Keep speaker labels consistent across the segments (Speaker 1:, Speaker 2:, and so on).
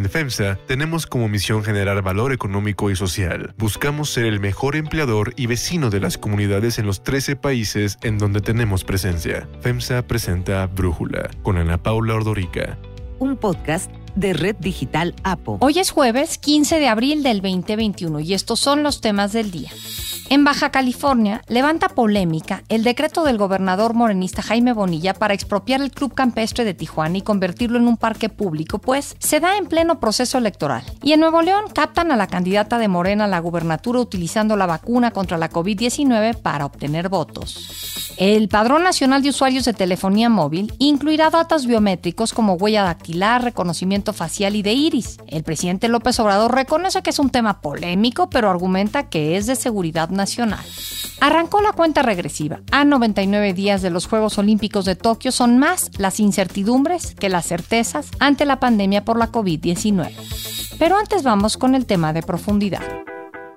Speaker 1: En FEMSA tenemos como misión generar valor económico y social. Buscamos ser el mejor empleador y vecino de las comunidades en los 13 países en donde tenemos presencia. FEMSA presenta Brújula con Ana Paula Ordorica.
Speaker 2: Un podcast de Red Digital APO.
Speaker 3: Hoy es jueves 15 de abril del 2021 y estos son los temas del día. En Baja California levanta polémica el decreto del gobernador morenista Jaime Bonilla para expropiar el Club Campestre de Tijuana y convertirlo en un parque público, pues se da en pleno proceso electoral. Y en Nuevo León captan a la candidata de Morena a la gubernatura utilizando la vacuna contra la COVID-19 para obtener votos. El Padrón Nacional de Usuarios de Telefonía Móvil incluirá datos biométricos como huella dactilar, reconocimiento facial y de iris. El presidente López Obrador reconoce que es un tema polémico, pero argumenta que es de seguridad nacional. Arrancó la cuenta regresiva. A 99 días de los Juegos Olímpicos de Tokio son más las incertidumbres que las certezas ante la pandemia por la COVID-19. Pero antes vamos con el tema de profundidad.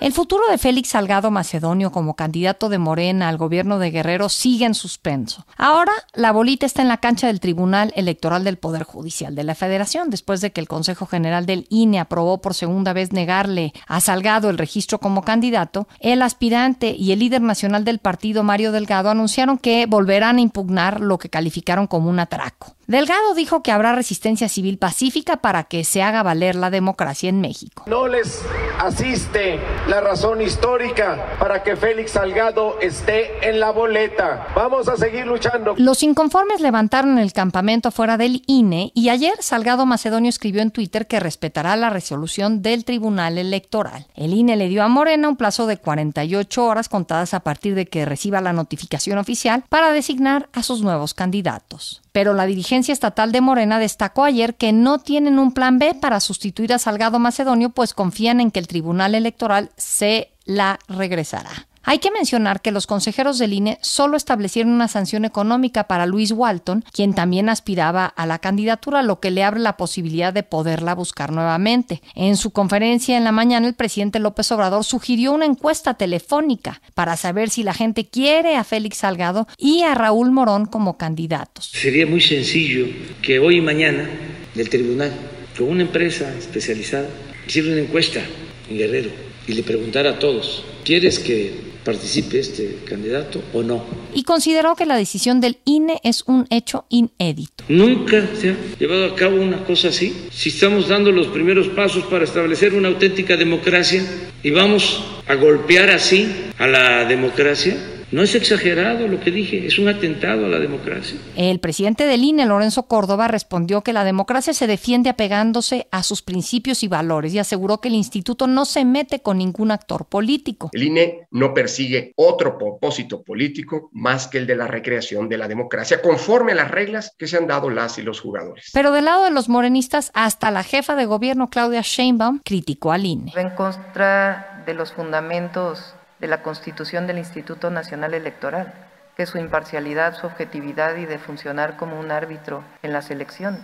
Speaker 3: El futuro de Félix Salgado Macedonio como candidato de Morena al gobierno de Guerrero sigue en suspenso. Ahora la bolita está en la cancha del Tribunal Electoral del Poder Judicial de la Federación, después de que el Consejo General del INE aprobó por segunda vez negarle a Salgado el registro como candidato. El aspirante y el líder nacional del partido, Mario Delgado, anunciaron que volverán a impugnar lo que calificaron como un atraco. Delgado dijo que habrá resistencia civil pacífica para que se haga valer la democracia en México.
Speaker 4: No les asiste la razón histórica para que Félix Salgado esté en la boleta. Vamos a seguir luchando.
Speaker 3: Los inconformes levantaron el campamento fuera del INE y ayer Salgado Macedonio escribió en Twitter que respetará la resolución del Tribunal Electoral. El INE le dio a Morena un plazo de 48 horas contadas a partir de que reciba la notificación oficial para designar a sus nuevos candidatos pero la dirigencia estatal de Morena destacó ayer que no tienen un plan B para sustituir a Salgado Macedonio, pues confían en que el Tribunal Electoral se la regresará. Hay que mencionar que los consejeros del INE solo establecieron una sanción económica para Luis Walton, quien también aspiraba a la candidatura, lo que le abre la posibilidad de poderla buscar nuevamente. En su conferencia en la mañana, el presidente López Obrador sugirió una encuesta telefónica para saber si la gente quiere a Félix Salgado y a Raúl Morón como candidatos.
Speaker 5: Sería muy sencillo que hoy y mañana el tribunal, con una empresa especializada, hiciera una encuesta en Guerrero y le preguntara a todos, ¿quieres que participe este candidato o no.
Speaker 3: Y consideró que la decisión del INE es un hecho inédito.
Speaker 5: Nunca se ha llevado a cabo una cosa así. Si estamos dando los primeros pasos para establecer una auténtica democracia y vamos a golpear así a la democracia, no es exagerado lo que dije, es un atentado a la democracia.
Speaker 3: El presidente del INE, Lorenzo Córdoba, respondió que la democracia se defiende apegándose a sus principios y valores y aseguró que el instituto no se mete con ningún actor político.
Speaker 6: El INE no persigue otro propósito político más que el de la recreación de la democracia conforme a las reglas que se han dado las y los jugadores.
Speaker 3: Pero del lado de los morenistas, hasta la jefa de gobierno, Claudia Sheinbaum, criticó al INE.
Speaker 7: En contra de los fundamentos de la Constitución del Instituto Nacional Electoral, que es su imparcialidad, su objetividad y de funcionar como un árbitro en las elecciones.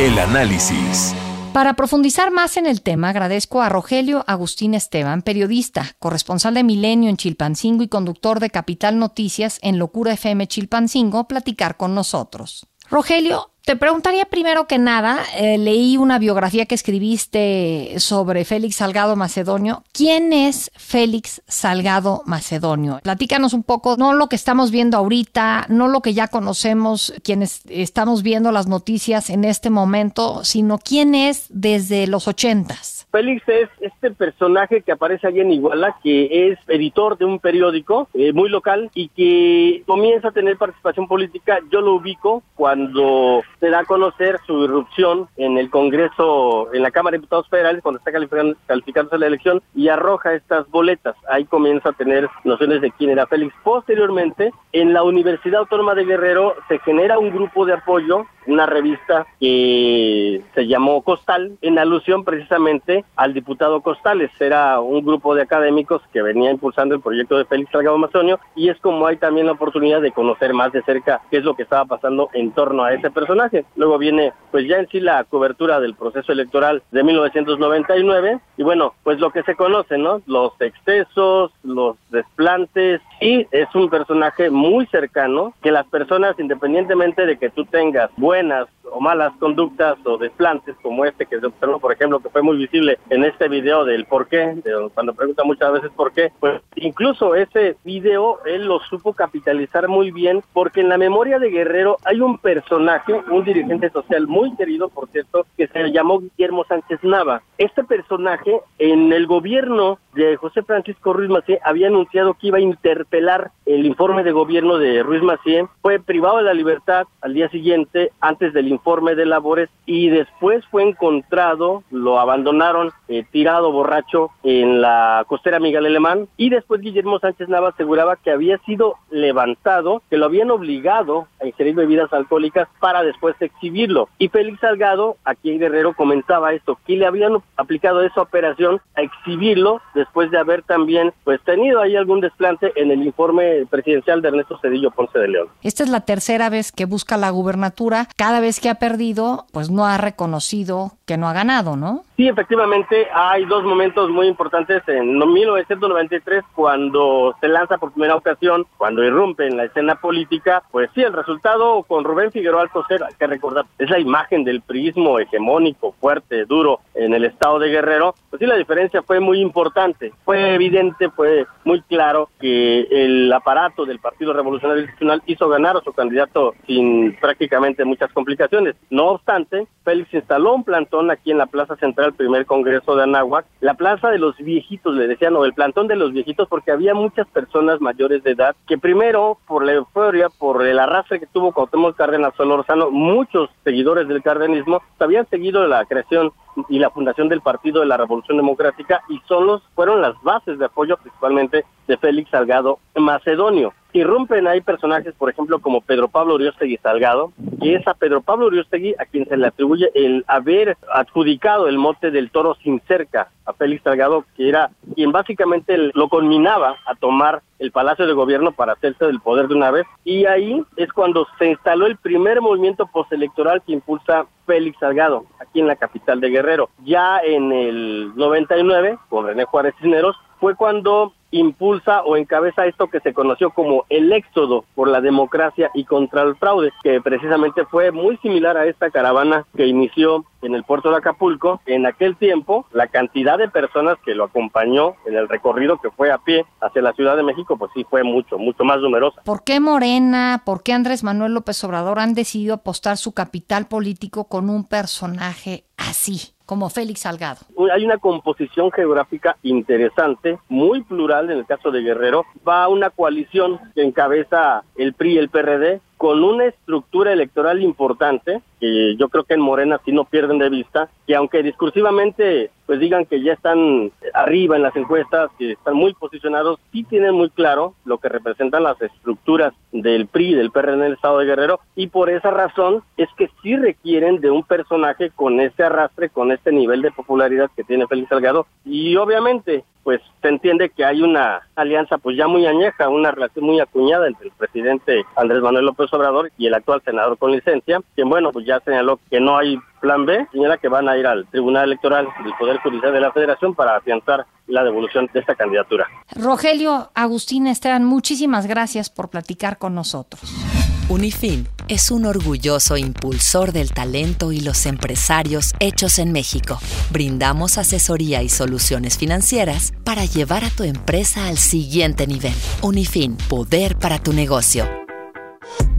Speaker 2: El análisis.
Speaker 3: Para profundizar más en el tema, agradezco a Rogelio Agustín Esteban, periodista, corresponsal de Milenio en Chilpancingo y conductor de Capital Noticias en Locura FM Chilpancingo, platicar con nosotros. Rogelio, te preguntaría primero que nada, eh, leí una biografía que escribiste sobre Félix Salgado Macedonio. ¿Quién es Félix Salgado Macedonio? Platícanos un poco, no lo que estamos viendo ahorita, no lo que ya conocemos quienes estamos viendo las noticias en este momento, sino quién es desde los ochentas.
Speaker 8: Félix es este personaje que aparece allí en Iguala, que es editor de un periódico eh, muy local y que comienza a tener participación política. Yo lo ubico cuando se da a conocer su irrupción en el Congreso, en la Cámara de Diputados Federales, cuando está calificando, calificándose la elección y arroja estas boletas. Ahí comienza a tener nociones de quién era Félix. Posteriormente, en la Universidad Autónoma de Guerrero se genera un grupo de apoyo, una revista que se llamó Costal, en alusión precisamente al diputado Costales. Era un grupo de académicos que venía impulsando el proyecto de Félix Salgado Macedonio y es como hay también la oportunidad de conocer más de cerca qué es lo que estaba pasando en torno a ese personaje. Luego viene pues ya en sí la cobertura del proceso electoral de 1999 y bueno, pues lo que se conoce, ¿no? Los excesos, los desplantes y es un personaje muy cercano que las personas independientemente de que tú tengas buenas o malas conductas o desplantes como este que se observó, por ejemplo, que fue muy visible en este video del por qué, de cuando pregunta muchas veces por qué, pues incluso ese video él lo supo capitalizar muy bien porque en la memoria de Guerrero hay un personaje, un dirigente social muy querido, por cierto, que se llamó Guillermo Sánchez Nava. Este personaje en el gobierno de José Francisco Ruiz Macié había anunciado que iba a interpelar el informe de gobierno de Ruiz Macié, fue privado de la libertad al día siguiente antes del informe de labores y después fue encontrado, lo abandonaron eh, tirado borracho en la costera Miguel Alemán y después Guillermo Sánchez Nava aseguraba que había sido levantado, que lo habían obligado a ingerir bebidas alcohólicas para después exhibirlo. Y Félix Salgado, aquí en Guerrero, comentaba esto, que le habían aplicado esa operación a exhibirlo después de haber también pues tenido ahí algún desplante en el informe presidencial de Ernesto Cedillo Ponce de León.
Speaker 3: Esta es la tercera vez que busca la gubernatura. Cada vez que ha perdido, pues no ha reconocido que no ha ganado, ¿no?
Speaker 8: Sí, efectivamente, hay dos momentos muy importantes en 1993, cuando se lanza por primera ocasión, cuando irrumpe en la escena política, pues sí, el resultado con Rubén Figueroa Alcocer, hay que recordar, es la imagen del priismo hegemónico, fuerte, duro en el estado de Guerrero, pues sí, la diferencia fue muy importante, fue evidente, fue muy claro que el aparato del Partido Revolucionario Institucional hizo ganar a su candidato sin prácticamente muchas complicaciones. No obstante, Félix instaló un plantón aquí en la Plaza Central, primer Congreso de Anáhuac, la Plaza de los Viejitos, le decían, o el plantón de los viejitos, porque había muchas personas mayores de edad que primero, por la euforia, por el arrastre que tuvo Cuauhtémoc Cárdenas Solorzano, muchos seguidores del cardenismo habían seguido la creación y la fundación del Partido de la Revolución Democrática y son los, fueron las bases de apoyo principalmente de Félix Salgado Macedonio. Irrumpen ahí personajes, por ejemplo, como Pedro Pablo Uriostegui Salgado, y es a Pedro Pablo Uriostegui a quien se le atribuye el haber adjudicado el mote del toro sin cerca a Félix Salgado, que era quien básicamente lo conminaba a tomar el Palacio de Gobierno para hacerse del poder de una vez. Y ahí es cuando se instaló el primer movimiento postelectoral que impulsa Félix Salgado, aquí en la capital de Guerrero. Ya en el 99, con René Juárez Cisneros, fue cuando impulsa o encabeza esto que se conoció como el éxodo por la democracia y contra el fraude, que precisamente fue muy similar a esta caravana que inició en el puerto de Acapulco. En aquel tiempo, la cantidad de personas que lo acompañó en el recorrido que fue a pie hacia la Ciudad de México, pues sí fue mucho, mucho más numerosa.
Speaker 3: ¿Por qué Morena, por qué Andrés Manuel López Obrador han decidido apostar su capital político con un personaje así? Como Félix Salgado.
Speaker 8: Hay una composición geográfica interesante, muy plural en el caso de Guerrero. Va una coalición que encabeza el PRI y el PRD con una estructura electoral importante, que yo creo que en Morena sí no pierden de vista, que aunque discursivamente pues digan que ya están arriba en las encuestas, que están muy posicionados, sí tienen muy claro lo que representan las estructuras del PRI, del PRD en el estado de Guerrero, y por esa razón es que sí requieren de un personaje con ese arrastre, con este nivel de popularidad que tiene Félix Salgado, y obviamente pues se entiende que hay una alianza pues ya muy añeja, una relación muy acuñada entre el presidente Andrés Manuel López Obrador y el actual senador con licencia, quien bueno pues ya señaló que no hay plan B, señala que van a ir al Tribunal Electoral del Poder Judicial de la Federación para afianzar la devolución de esta candidatura.
Speaker 3: Rogelio Agustín Esteban, muchísimas gracias por platicar con nosotros.
Speaker 2: Unifin es un orgulloso impulsor del talento y los empresarios hechos en México. Brindamos asesoría y soluciones financieras para llevar a tu empresa al siguiente nivel. Unifin, poder para tu negocio.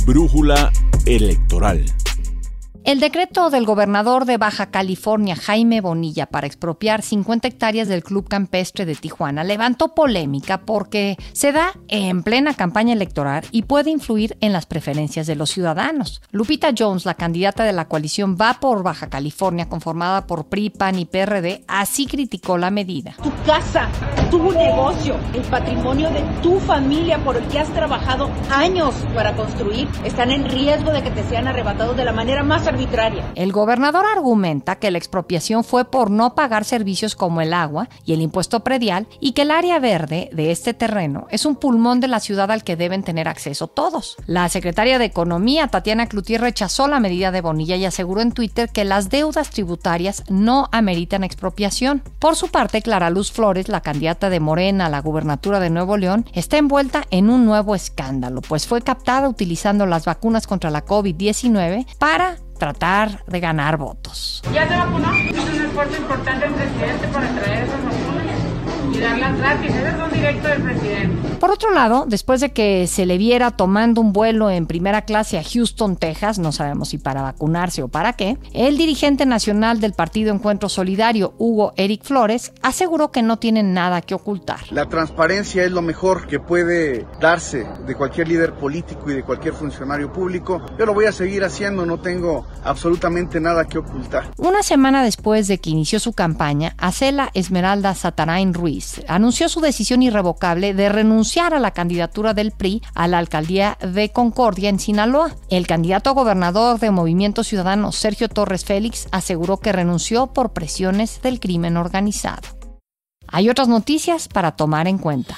Speaker 9: Brújula electoral.
Speaker 3: El decreto del gobernador de Baja California, Jaime Bonilla, para expropiar 50 hectáreas del Club Campestre de Tijuana levantó polémica porque se da en plena campaña electoral y puede influir en las preferencias de los ciudadanos. Lupita Jones, la candidata de la coalición Va por Baja California, conformada por PRI, PAN y PRD, así criticó la medida.
Speaker 10: Tu casa tu negocio, el patrimonio de tu familia por el que has trabajado años para construir, están en riesgo de que te sean arrebatados de la manera más
Speaker 3: El gobernador argumenta que la expropiación fue por no pagar servicios como el agua y el impuesto predial y que el área verde de este terreno es un pulmón de la ciudad al que deben tener acceso todos. La secretaria de Economía, Tatiana Cloutier, rechazó la medida de Bonilla y aseguró en Twitter que las deudas tributarias no ameritan expropiación. Por su parte, Clara Luz Flores, la candidata de Morena a la gubernatura de Nuevo León, está envuelta en un nuevo escándalo, pues fue captada utilizando las vacunas contra la COVID-19 para tratar de ganar votos.
Speaker 11: ¿Ya se vacunó? Es un esfuerzo importante del presidente para traer esas vacunas y darlas gratis. Ese es un directo del presidente.
Speaker 3: Por otro lado, después de que se le viera tomando un vuelo en primera clase a Houston, Texas, no sabemos si para vacunarse o para qué, el dirigente nacional del Partido Encuentro Solidario, Hugo Eric Flores, aseguró que no tienen nada que ocultar.
Speaker 12: La transparencia es lo mejor que puede darse de cualquier líder político y de cualquier funcionario público. Yo lo voy a seguir haciendo, no tengo absolutamente nada que ocultar.
Speaker 3: Una semana después de que inició su campaña, Acela Esmeralda Satarain Ruiz anunció su decisión irrevocable de renunciar a la candidatura del PRI a la alcaldía de Concordia en Sinaloa. El candidato a gobernador de Movimiento Ciudadano, Sergio Torres Félix, aseguró que renunció por presiones del crimen organizado. Hay otras noticias para tomar en cuenta.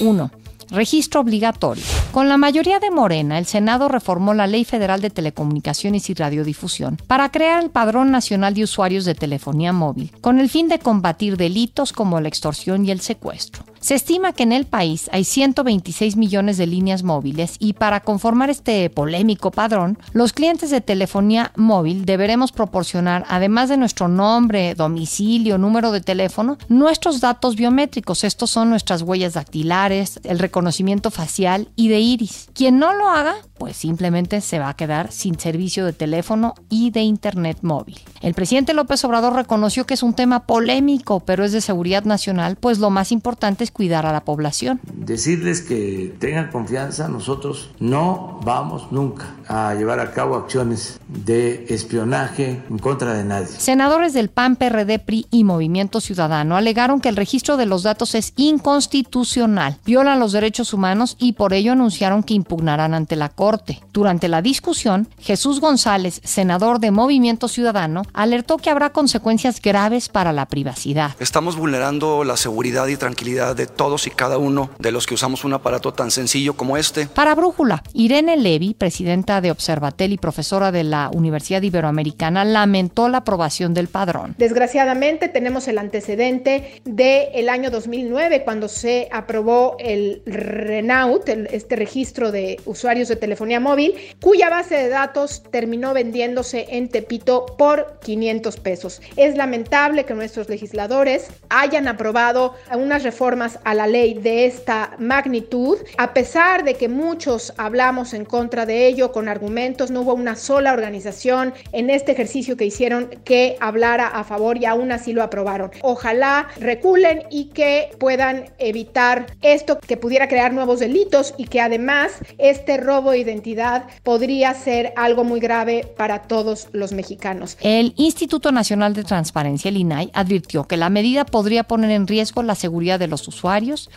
Speaker 3: 1. Registro obligatorio. Con la mayoría de Morena, el Senado reformó la Ley Federal de Telecomunicaciones y Radiodifusión para crear el Padrón Nacional de Usuarios de Telefonía Móvil, con el fin de combatir delitos como la extorsión y el secuestro. Se estima que en el país hay 126 millones de líneas móviles y para conformar este polémico padrón, los clientes de telefonía móvil deberemos proporcionar, además de nuestro nombre, domicilio, número de teléfono, nuestros datos biométricos. Estos son nuestras huellas dactilares, el reconocimiento facial y de iris. Quien no lo haga, pues simplemente se va a quedar sin servicio de teléfono y de internet móvil. El presidente López Obrador reconoció que es un tema polémico, pero es de seguridad nacional, pues lo más importante es cuidar a la población.
Speaker 5: Decirles que tengan confianza, nosotros no vamos nunca a llevar a cabo acciones de espionaje en contra de nadie.
Speaker 3: Senadores del PAN, PRD, PRI y Movimiento Ciudadano alegaron que el registro de los datos es inconstitucional, viola los derechos humanos y por ello anunciaron que impugnarán ante la Corte. Durante la discusión, Jesús González, senador de Movimiento Ciudadano, alertó que habrá consecuencias graves para la privacidad.
Speaker 13: Estamos vulnerando la seguridad y tranquilidad de todos y cada uno de los que usamos un aparato tan sencillo como este.
Speaker 3: Para Brújula, Irene Levy, presidenta de Observatel y profesora de la Universidad Iberoamericana, lamentó la aprobación del padrón.
Speaker 14: Desgraciadamente tenemos el antecedente del año 2009 cuando se aprobó el RENAUT, el, este registro de usuarios de telefonía móvil, cuya base de datos terminó vendiéndose en Tepito por 500 pesos. Es lamentable que nuestros legisladores hayan aprobado unas reformas a la ley de esta magnitud, a pesar de que muchos hablamos en contra de ello con argumentos, no hubo una sola organización en este ejercicio que hicieron que hablara a favor y aún así lo aprobaron. Ojalá reculen y que puedan evitar esto que pudiera crear nuevos delitos y que además este robo de identidad podría ser algo muy grave para todos los mexicanos.
Speaker 3: El Instituto Nacional de Transparencia, el INAI, advirtió que la medida podría poner en riesgo la seguridad de los usuarios,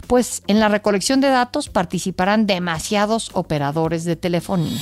Speaker 3: pues en la recolección de datos participarán demasiados operadores de telefonía.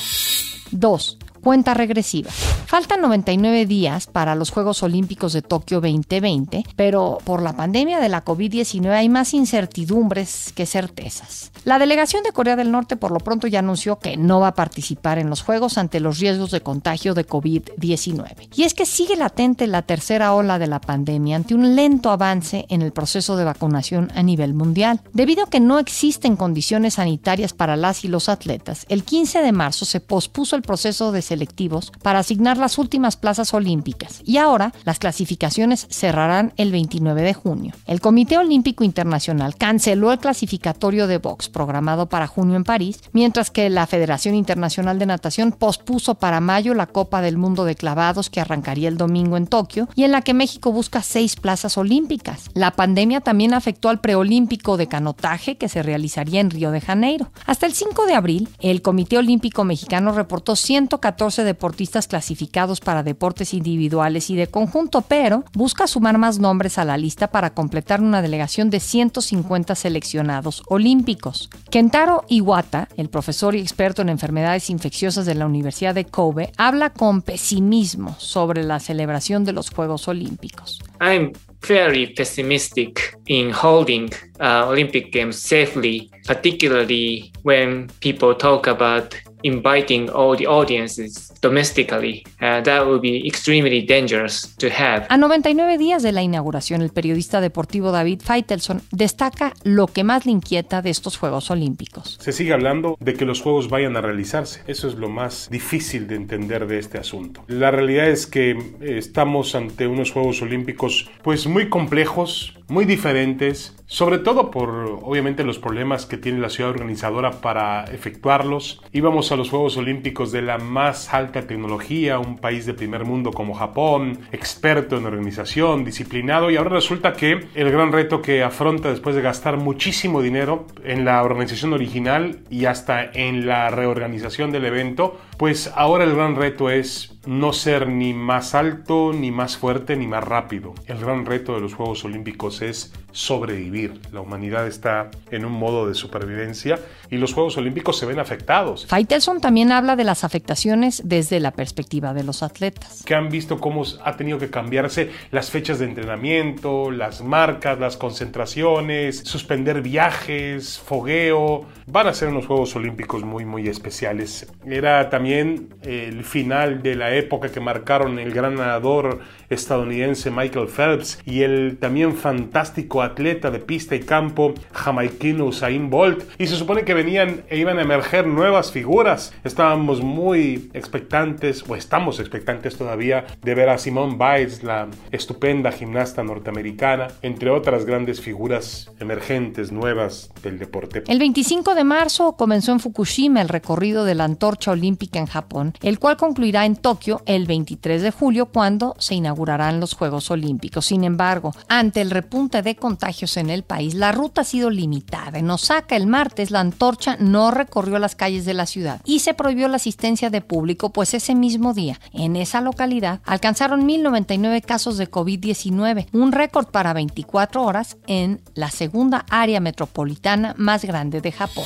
Speaker 3: 2 cuenta regresiva. Faltan 99 días para los Juegos Olímpicos de Tokio 2020, pero por la pandemia de la COVID-19 hay más incertidumbres que certezas. La delegación de Corea del Norte por lo pronto ya anunció que no va a participar en los Juegos ante los riesgos de contagio de COVID-19. Y es que sigue latente la tercera ola de la pandemia ante un lento avance en el proceso de vacunación a nivel mundial. Debido a que no existen condiciones sanitarias para las y los atletas, el 15 de marzo se pospuso el proceso de selectivos para asignar las últimas plazas olímpicas y ahora las clasificaciones cerrarán el 29 de junio. El Comité Olímpico Internacional canceló el clasificatorio de box programado para junio en París, mientras que la Federación Internacional de Natación pospuso para mayo la Copa del Mundo de Clavados que arrancaría el domingo en Tokio y en la que México busca seis plazas olímpicas. La pandemia también afectó al preolímpico de canotaje que se realizaría en Río de Janeiro. Hasta el 5 de abril, el Comité Olímpico Mexicano reportó 114 14 deportistas clasificados para deportes individuales y de conjunto, pero busca sumar más nombres a la lista para completar una delegación de 150 seleccionados olímpicos. Kentaro Iwata, el profesor y experto en enfermedades infecciosas de la Universidad de Kobe, habla con pesimismo sobre la celebración de los Juegos Olímpicos.
Speaker 15: I'm very pessimistic in holding uh, Olympic Games safely, particularly when people talk about inviting all the audiences domestically. Uh, that would be extremely dangerous to have.
Speaker 3: A 99 días de la inauguración, el periodista deportivo David Feitelson destaca lo que más le inquieta de estos Juegos Olímpicos.
Speaker 16: Se sigue hablando de que los Juegos vayan a realizarse. Eso es lo más difícil de entender de este asunto. La realidad es que estamos ante unos Juegos Olímpicos pues muy complejos, muy diferentes, sobre todo por obviamente los problemas que tiene la ciudad organizadora para efectuarlos. Íbamos a los Juegos Olímpicos de la más alta tecnología, un país de primer mundo como Japón, experto en organización, disciplinado, y ahora resulta que el gran reto que afronta después de gastar muchísimo dinero en la organización original y hasta en la reorganización del evento, pues ahora el gran reto es no ser ni más alto, ni más fuerte, ni más rápido. El gran reto de los Juegos Olímpicos es sobrevivir. La humanidad está en un modo de supervivencia y los Juegos Olímpicos se ven afectados.
Speaker 3: Faitelson también habla de las afectaciones desde la perspectiva de los atletas.
Speaker 16: Que han visto cómo ha tenido que cambiarse las fechas de entrenamiento, las marcas, las concentraciones, suspender viajes, fogueo. Van a ser unos Juegos Olímpicos muy, muy especiales. Era también el final de la época que marcaron el gran nadador estadounidense Michael Phelps y el también fantástico atleta de pista y campo jamaiquino Usain Bolt. Y se supone que venían e iban a emerger nuevas figuras. Estábamos muy expectantes, o estamos expectantes todavía, de ver a Simone Biles, la estupenda gimnasta norteamericana, entre otras grandes figuras emergentes nuevas del deporte.
Speaker 3: El 25 de marzo comenzó en Fukushima el recorrido de la antorcha olímpica en Japón, el cual concluirá en Tokio el 23 de julio cuando se inaugurarán los Juegos Olímpicos. Sin embargo, ante el repunte de contagios en el país, la ruta ha sido limitada. En Osaka el martes la antorcha no recorrió las calles de la ciudad y se prohibió la asistencia de público, pues ese mismo día, en esa localidad, alcanzaron 1.099 casos de COVID-19, un récord para 24 horas en la segunda área metropolitana más grande de Japón.